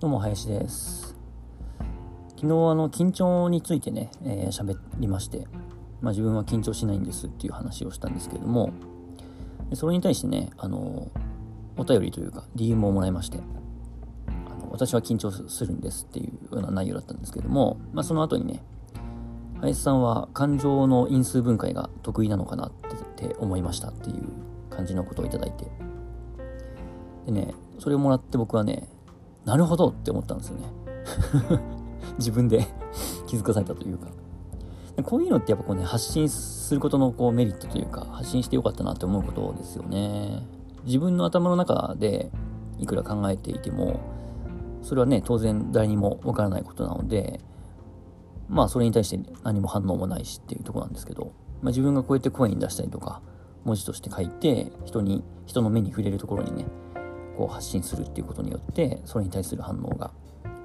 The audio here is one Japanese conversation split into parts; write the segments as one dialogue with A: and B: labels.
A: どうも、林です。昨日、あの、緊張についてね、えー、喋りまして、まあ、自分は緊張しないんですっていう話をしたんですけれども、それに対してね、あの、お便りというか、DM をもらいまして、あの私は緊張するんですっていうような内容だったんですけども、まあ、その後にね、林さんは感情の因数分解が得意なのかなって思いましたっていう感じのことをいただいて、でね、それをもらって僕はね、なるほどって思ったんですよね。自分で気づかされたというか。こういうのってやっぱこうね、発信することのこうメリットというか、発信してよかったなって思うことですよね。自分の頭の中でいくら考えていても、それはね、当然誰にもわからないことなので、まあそれに対して何も反応もないしっていうとこなんですけど、まあ、自分がこうやって声に出したりとか、文字として書いて、人に、人の目に触れるところにね、こう発信するっていうことによってそれに対する反応が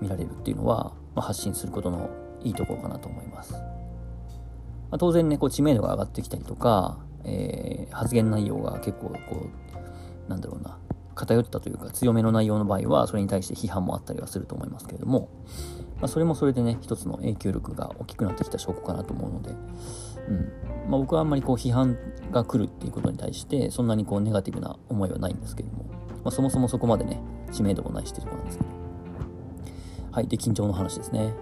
A: 見られるっていうのは、まあ、発信することのいいところかなと思います、まあ、当然ねこう知名度が上がってきたりとか、えー、発言内容が結構こうなんだろうな偏ったというか強めの内容の場合はそれに対して批判もあったりはすると思いますけれども、まあ、それもそれでね一つの影響力が大きくなってきた証拠かなと思うので、うん。まあ、僕はあんまりこう批判が来るっていうことに対してそんなにこうネガティブな思いはないんですけどもまあ、そもそもそこまでね、知名度もないしっていうとこなんですけど。はい。で、緊張の話ですね。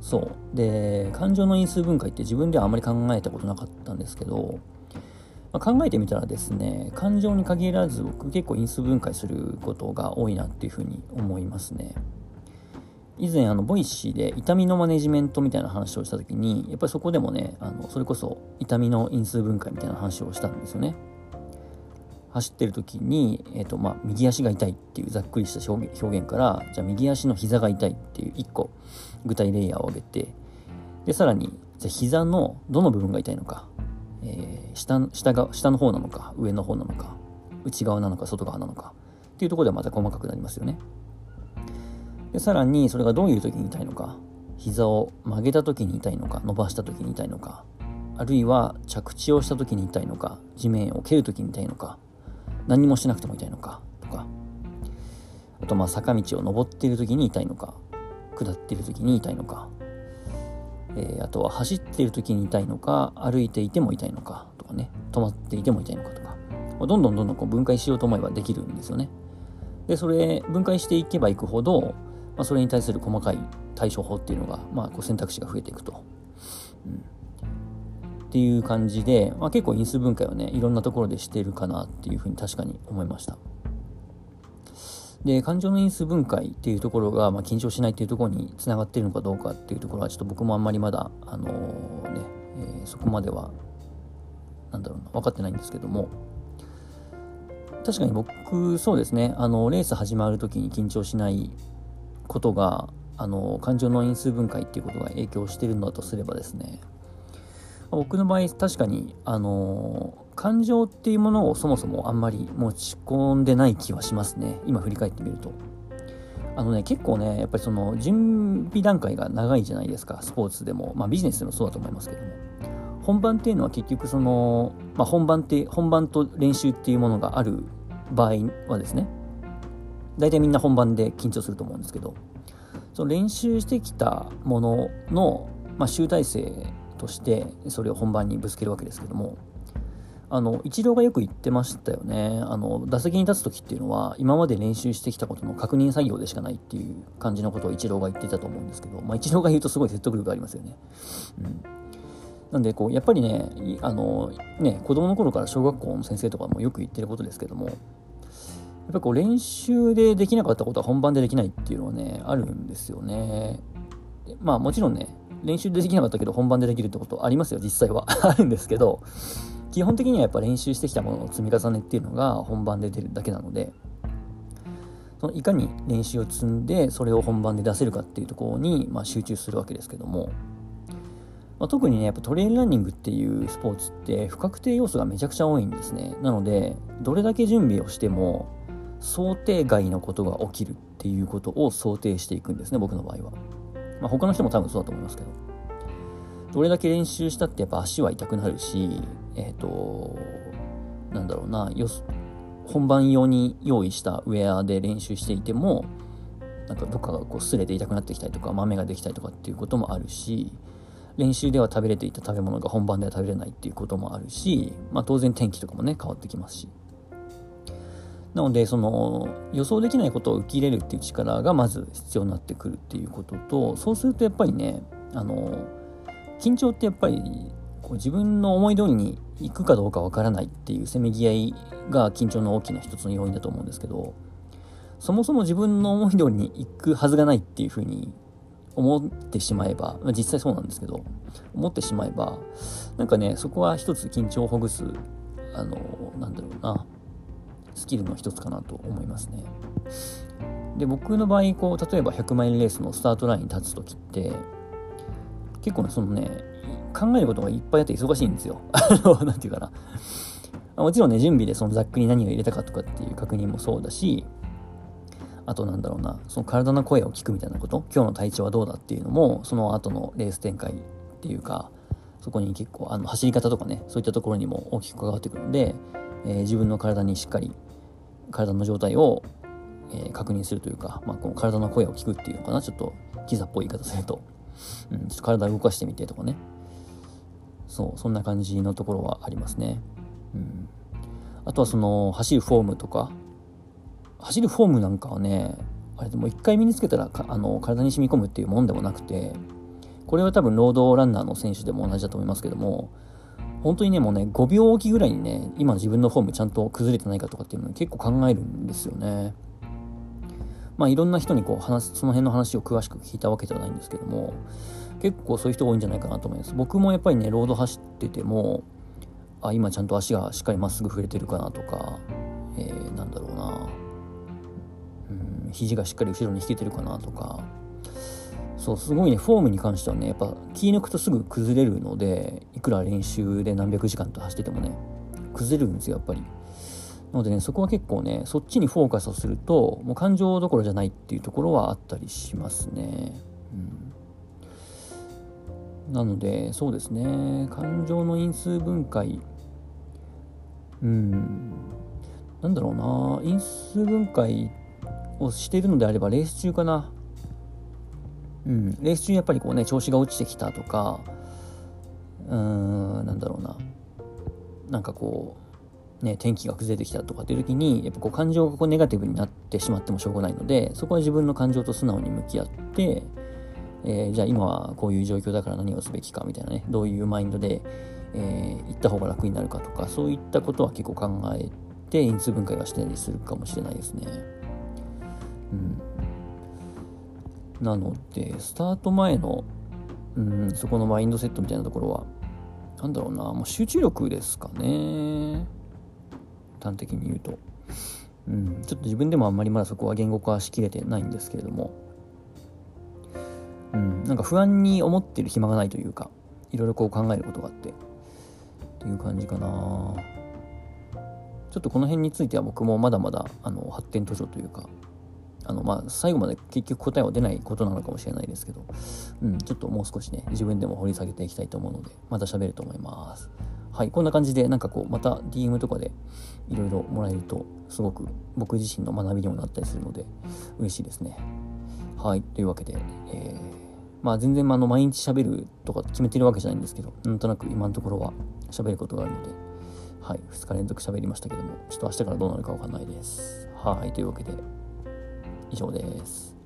A: そう。で、感情の因数分解って自分ではあまり考えたことなかったんですけど、まあ、考えてみたらですね、感情に限らず僕結構因数分解することが多いなっていうふうに思いますね。以前あの Voicy で痛みのマネジメントみたいな話をした時にやっぱりそこでもねあのそれこそ痛みの因数分解みたいな話をしたんですよね走ってる時に、えーとまあ、右足が痛いっていうざっくりした表現からじゃあ右足の膝が痛いっていう1個具体レイヤーを上げてでさらにじゃあ膝のどの部分が痛いのか、えー、下下が下の方なのか上の方なのか内側なのか外側なのかっていうとこではまた細かくなりますよね。でさらにそれがどういう時に痛いのか膝を曲げた時に痛いのか伸ばした時に痛いのかあるいは着地をした時に痛いのか地面を蹴る時に痛いのか何もしなくても痛いのかとか。あとまあ坂道を登っている時に痛いのか下っている時に痛いのか、えー、あとは走っている時に痛いのか歩いていても痛いのかとかね。止まっていても痛いのかとか。どんどんどんどんこう分解しようと思えばできるんですよね。でそれ分解していけばいくほど、まあ、それに対する細かい対処法っていうのが、まあ、こう選択肢が増えていくと、うん。っていう感じで、まあ、結構因数分解はねいろんなところでしてるかなっていうふうに確かに思いました。で感情の因数分解っていうところが、まあ、緊張しないっていうところにつながってるのかどうかっていうところはちょっと僕もあんまりまだあのー、ね、えー、そこまではなんだろうな分かってないんですけども。確かに僕そうですねあのレース始まる時に緊張しないことがあの感情の因数分解っていうことが影響してるんだとすればですね僕の場合確かにあの感情っていうものをそもそもあんまり持ち込んでない気はしますね。今振り返ってみると。あのね結構ねやっぱりその準備段階が長いじゃないですか。スポーツでも。まあビジネスでもそうだと思いますけども。本番っていうのは結局その、まあ、本番って本番と練習っていうものがある場合はですね。大体みんな本番で緊張すると思うんですけど。その練習してきたものの、まあ、集大成としてそれを本番にぶつけるわけですけどもあのイチローがよく言ってましたよねあの打席に立つ時っていうのは今まで練習してきたことの確認作業でしかないっていう感じのことをイチローが言ってたと思うんですけど、まあ、イチローが言うとすごい説得力ありますよね。うんなんでこうやっぱりねあのね子供の頃から小学校の先生とかもよく言ってることですけどもやっぱこう練習でできなかったことは本番でできないっていうのはねあるんですよね。まあもちろんね練習でできなかったけど本番でできるってことありますよ。実際は。あるんですけど基本的にはやっぱ練習してきたものの積み重ねっていうのが本番で出るだけなのでそのいかに練習を積んでそれを本番で出せるかっていうところに、まあ、集中するわけですけども、まあ、特にねやっぱトレイルランニングっていうスポーツって不確定要素がめちゃくちゃ多いんですね。なのでどれだけ準備をしても想定外のことが起きるっていうことを想定していくんですね僕の場合は。まあ、他の人も多分そうだと思いますけど。どれだけ練習したってやっぱ足は痛くなるし、えっ、ー、と、なんだろうな、よ本番用に用意したウェアで練習していても、なんかどっかがこう擦れて痛くなってきたりとか豆ができたりとかっていうこともあるし練習では食べれていた食べ物が本番では食べれないっていうこともあるし、まあ、当然天気とかもね変わってきますしなのでその予想できないことを受け入れるっていう力がまず必要になってくるっていうこととそうするとやっぱりねあの緊張ってやっぱりこう自分の思い通りに行くかどうかわからないっていうせめぎ合いが緊張の大きな一つの要因だと思うんですけどそもそも自分の思い通りに行くはずがないっていうふうに思ってしまえば、実際そうなんですけど思ってしまえばなんかねそこは一つ緊張をほぐすあのなんだろうな。スキルの一つかなと思いますね。で僕の場合こう例えば100マイルレースのスタートラインに立つ時って結構ねそのね考えることがいっぱいあって忙しいんですよ。何て言うかな。もちろんね準備でそのざっくり何を入れたかとかっていう確認もそうだしあとなんだろうな、その体の声を聞くみたいなこと、今日の体調はどうだっていうのも、その後のレース展開っていうか、そこに結構、あの走り方とかね、そういったところにも大きく関わってくるので、えー、自分の体にしっかり、体の状態を、え、確認するというか、まあ、この体の声を聞くっていうのかな、ちょっとキザっぽい言い方すると、うん、ちょっと体を動かしてみてとかね、そう、そんな感じのところはありますね。うん、あとはその走るフォームとか、走るフォームなんかはねあれでも一回身につけたらあの体に染み込むっていうもんでもなくてこれは多分ロードランナーの選手でも同じだと思いますけども本当にねもうね5秒おきぐらいにね今自分のフォームちゃんと崩れてないかとかっていうのを結構考えるんですよね。まあいろんな人にこう話その辺の話を詳しく聞いたわけではないんですけども結構そういう人多いんじゃないかなと思います。僕もやっぱりねロード走っててもあ今ちゃんと足がしっかりまっすぐ触れてるかなとか、えー、なんだろうな。うん肘がしっかり後ろに引けてるかなとかそうすごいねフォームに関してはねやっぱ気抜くとすぐ崩れるのでいくら練習で何百時間と走っててもね崩れるんですよやっぱり。なのでねそこは結構ねそっちにフォーカスをするともう感情どころじゃないっていうところはあったりしますね。うん。なのでそうですね。感情の因数分解。うん。なんだろうな。因数分解をしているのであればレース中かな。うん。レース中にやっぱりこうね調子が落ちてきたとかうーんなんだろうな。なんかこうね天気が崩れてきたとかっていう時にやっぱこう感情がこうネガティブになってしまってもしょうがないのでそこは自分の感情と素直に向き合ってえー、じゃあ今はこういう状況だから何をすべきかみたいなねどういうマインドで、えー、行った方が楽になるかとかそういったことは結構考えて因数分解はしたりするかもしれないですね。うん、なのでスタート前の、うん、そこのマインドセットみたいなところは何だろうなもう集中力ですかね。端的に言うと、うん、ちょっと自分でもあんまりまだそこは言語化しきれてないんですけれども、うん、なんか不安に思ってる暇がないというかいろいろこう考えることがあってっていう感じかな。ちょっとこの辺については僕もまだまだあの発展途上というかあの、まあ、最後まで結局答えは出ないことなのかもしれないですけど、うん、ちょっともう少しね、自分でも掘り下げていきたいと思うので、また喋ると思います。はい、こんな感じで、なんかこう、また DM とかでいろいろもらえると、すごく僕自身の学びにもなったりするので、嬉しいですね。はい、というわけで、えー、まあ全然、あの、毎日喋るとか決めてるわけじゃないんですけど、なんとなく今のところは喋ることがあるので、はい、2日連続喋りましたけども、ちょっと明日からどうなるかわかんないです。はい、というわけで、以上です。